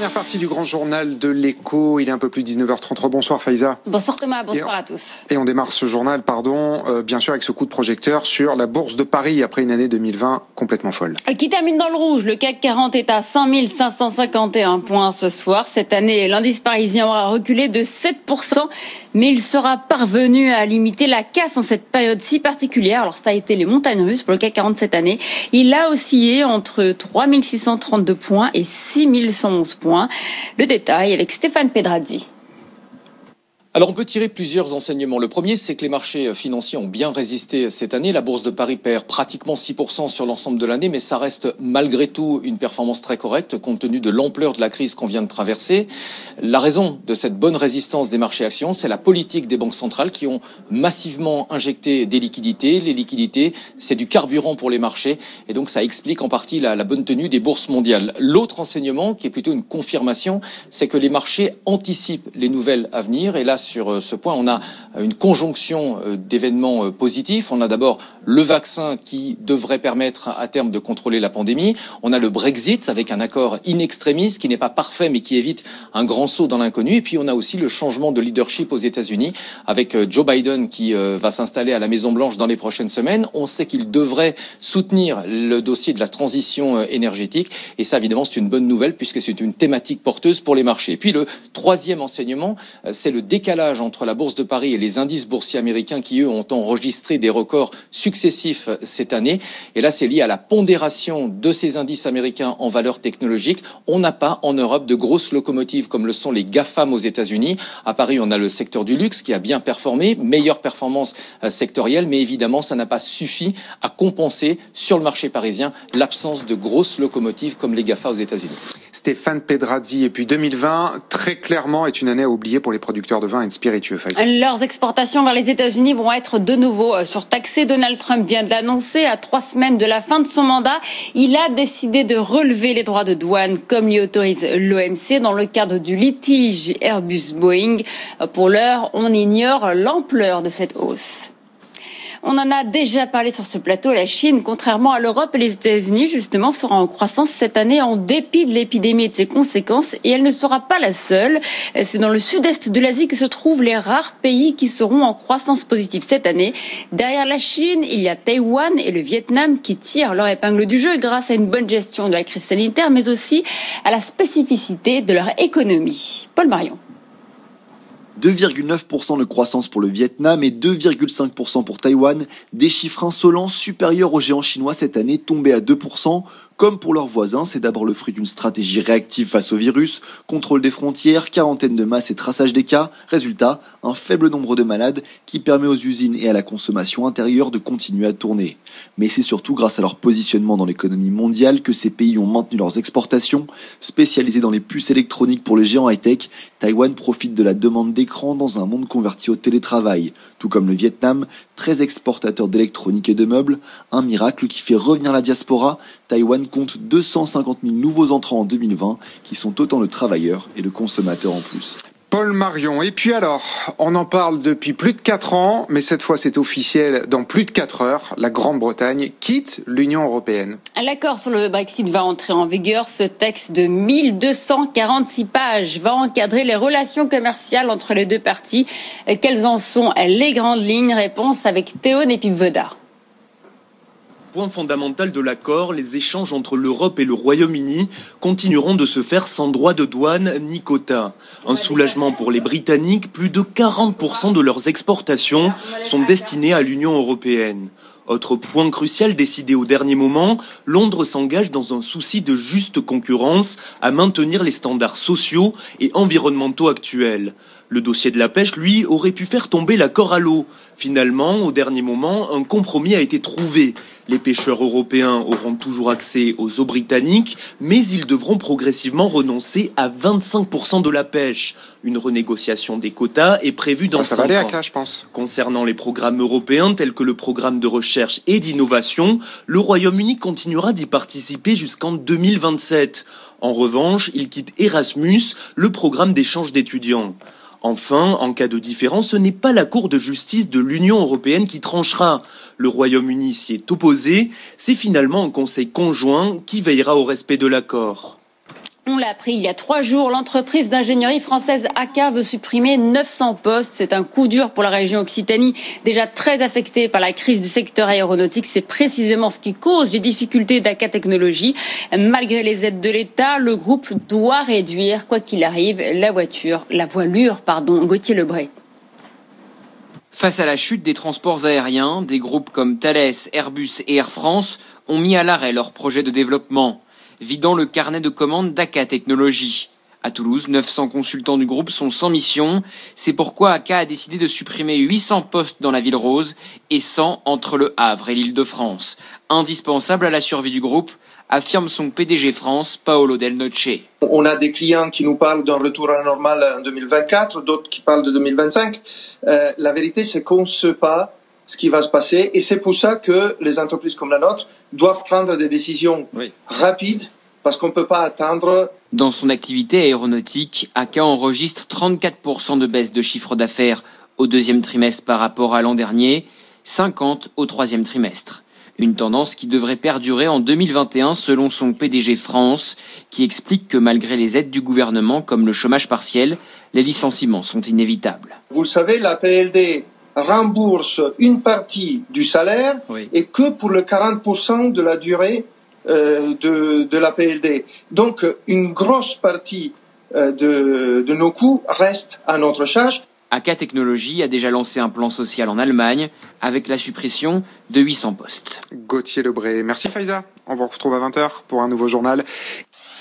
Dernière partie du grand journal de l'écho. Il est un peu plus de 19h33. Bonsoir Faiza. Bonsoir Thomas, bonsoir à tous. Et on démarre ce journal, pardon, euh, bien sûr avec ce coup de projecteur sur la bourse de Paris après une année 2020 complètement folle. Qui termine dans le rouge, le CAC 40 est à 5 551 points ce soir. Cette année, l'indice parisien aura reculé de 7%, mais il sera parvenu à limiter la casse en cette période si particulière. Alors ça a été les montagnes russes pour le CAC 40 cette année. Il a oscillé entre 3 632 points et 6 111 Le détail avec Stéphane Pedrazzi. Alors on peut tirer plusieurs enseignements. Le premier, c'est que les marchés financiers ont bien résisté cette année. La bourse de Paris perd pratiquement 6% sur l'ensemble de l'année, mais ça reste malgré tout une performance très correcte compte tenu de l'ampleur de la crise qu'on vient de traverser. La raison de cette bonne résistance des marchés actions, c'est la politique des banques centrales qui ont massivement injecté des liquidités. Les liquidités, c'est du carburant pour les marchés et donc ça explique en partie la, la bonne tenue des bourses mondiales. L'autre enseignement, qui est plutôt une confirmation, c'est que les marchés anticipent les nouvelles à venir et là sur euh, ce point, on a une conjonction euh, d'événements euh, positifs. On a d'abord le vaccin qui devrait permettre à terme de contrôler la pandémie. On a le Brexit avec un accord in extremis qui n'est pas parfait mais qui évite un grand saut dans l'inconnu. Et puis on a aussi le changement de leadership aux États-Unis avec euh, Joe Biden qui euh, va s'installer à la Maison Blanche dans les prochaines semaines. On sait qu'il devrait soutenir le dossier de la transition euh, énergétique et ça évidemment c'est une bonne nouvelle puisque c'est une thématique porteuse pour les marchés. Et puis le troisième enseignement, c'est le décalage entre la bourse de Paris et les indices boursiers américains qui eux ont enregistré des records successifs cette année. Et là c'est lié à la pondération de ces indices américains en valeur technologique. On n'a pas en Europe de grosses locomotives comme le sont les GAFAM aux États-Unis. À Paris, on a le secteur du luxe qui a bien performé, meilleure performance euh, sectorielle, mais évidemment, ça n'a pas suffi à compenser sur le marché parisien l'absence de grosses locomotives comme les GAFA aux États-Unis. Stéphane Pedrazzi. Et puis 2020, très clairement, est une année à oublier pour les producteurs de vin et de spiritueux. Leurs exportations vers les États-Unis vont être de nouveau euh, surtaxées. Donald Trump vient de l'annoncer à trois semaines de la fin de son mandat. Il a décidé de relever les droits de douane comme l'y autorise l'OMC dans le cadre du litige Airbus-Boeing. Euh, Pour l'heure, on ignore l'ampleur de cette hausse. On en a déjà parlé sur ce plateau. La Chine, contrairement à l'Europe et les États-Unis, justement, sera en croissance cette année en dépit de l'épidémie et de ses conséquences. Et elle ne sera pas la seule. C'est dans le sud-est de l'Asie que se trouvent les rares pays qui seront en croissance positive cette année. Derrière la Chine, il y a Taïwan et le Vietnam qui tirent leur épingle du jeu grâce à une bonne gestion de la crise sanitaire, mais aussi à la spécificité de leur économie. Paul Marion. 2,9% de croissance pour le Vietnam et 2,5% pour Taïwan, des chiffres insolents supérieurs aux géants chinois cette année tombés à 2%. Comme pour leurs voisins, c'est d'abord le fruit d'une stratégie réactive face au virus, contrôle des frontières, quarantaine de masse et traçage des cas. Résultat, un faible nombre de malades qui permet aux usines et à la consommation intérieure de continuer à tourner. Mais c'est surtout grâce à leur positionnement dans l'économie mondiale que ces pays ont maintenu leurs exportations. Spécialisés dans les puces électroniques pour les géants high-tech, Taïwan profite de la demande d'écran dans un monde converti au télétravail. Tout comme le Vietnam, très exportateur d'électronique et de meubles, un miracle qui fait revenir la diaspora. Taïwan compte 250 000 nouveaux entrants en 2020 qui sont autant de travailleurs et de consommateurs en plus. Paul Marion. Et puis alors, on en parle depuis plus de 4 ans, mais cette fois c'est officiel, dans plus de 4 heures, la Grande-Bretagne quitte l'Union européenne. L'accord sur le Brexit va entrer en vigueur. Ce texte de 1246 pages va encadrer les relations commerciales entre les deux parties. Euh, Quelles en sont les grandes lignes? Réponse avec Théo Nepivvoda. Point fondamental de l'accord, les échanges entre l'Europe et le Royaume-Uni continueront de se faire sans droit de douane ni quota. Un soulagement pour les Britanniques, plus de 40% de leurs exportations sont destinées à l'Union européenne. Autre point crucial décidé au dernier moment, Londres s'engage dans un souci de juste concurrence à maintenir les standards sociaux et environnementaux actuels. Le dossier de la pêche, lui, aurait pu faire tomber l'accord à l'eau. Finalement, au dernier moment, un compromis a été trouvé. Les pêcheurs européens auront toujours accès aux eaux britanniques, mais ils devront progressivement renoncer à 25% de la pêche. Une renégociation des quotas est prévue dans ça va aller cinq à ans. cas, je pense. Concernant les programmes européens tels que le programme de recherche et d'innovation, le Royaume-Uni continuera d'y participer jusqu'en 2027. En revanche, il quitte Erasmus, le programme d'échange d'étudiants. Enfin, en cas de différence, ce n'est pas la Cour de justice de l'Union européenne qui tranchera. Le Royaume-Uni s'y est opposé, c'est finalement un conseil conjoint qui veillera au respect de l'accord. On l'a appris il y a trois jours, l'entreprise d'ingénierie française AK veut supprimer 900 postes. C'est un coup dur pour la région Occitanie, déjà très affectée par la crise du secteur aéronautique. C'est précisément ce qui cause les difficultés d'AK Technologies. Malgré les aides de l'État, le groupe doit réduire, quoi qu'il arrive, la voiture, la voilure, pardon. Gauthier Lebray. Face à la chute des transports aériens, des groupes comme Thales, Airbus et Air France ont mis à l'arrêt leurs projets de développement, vidant le carnet de commandes d'ACA Technologies. À Toulouse, 900 consultants du groupe sont sans mission. C'est pourquoi ACA a décidé de supprimer 800 postes dans la ville rose et 100 entre le Havre et l'île de France. Indispensable à la survie du groupe, affirme son PDG France, Paolo Del Noce. On a des clients qui nous parlent d'un retour à la normale en 2024, d'autres qui parlent de 2025. Euh, la vérité, c'est qu'on ne sait pas ce qui va se passer et c'est pour ça que les entreprises comme la nôtre doivent prendre des décisions Oui. rapides parce qu'on ne peut pas attendre Dans son activité aéronautique, ACA enregistre 34% de baisse de chiffre d'affaires au deuxième trimestre par rapport à l'an dernier, 50 au troisième trimestre. Une tendance qui devrait perdurer en 2021 selon son PDG France, qui explique que malgré les aides du gouvernement comme le chômage partiel, les licenciements sont inévitables. Vous le savez, la PLD rembourse une partie du salaire Oui. et que pour le 40% de la durée euh, de, de la PLD. Donc, une grosse partie euh, de, de nos coûts reste à notre charge. ACA Technologies a déjà lancé un plan social en Allemagne avec la suppression de 800 postes. Gauthier Lebray. Merci Faiza. On vous retrouve à 20h pour un nouveau journal.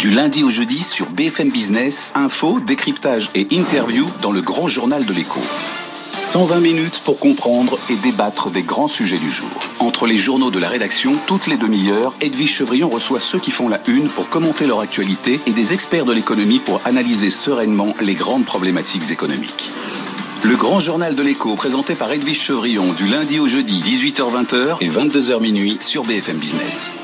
Du lundi au jeudi sur BFM Business, info, décryptage et interview dans le grand journal de l'écho. 120 minutes pour comprendre et débattre des grands sujets du jour. Entre les journaux de la rédaction, toutes les demi-heures, Edwige Chevrillon reçoit ceux qui font la une pour commenter leur actualité et des experts de l'économie pour analyser sereinement les grandes problématiques économiques. Le grand journal de l'écho présenté par Edwige Chevrillon du lundi au jeudi 18h-20h et 22h minuit sur BFM Business.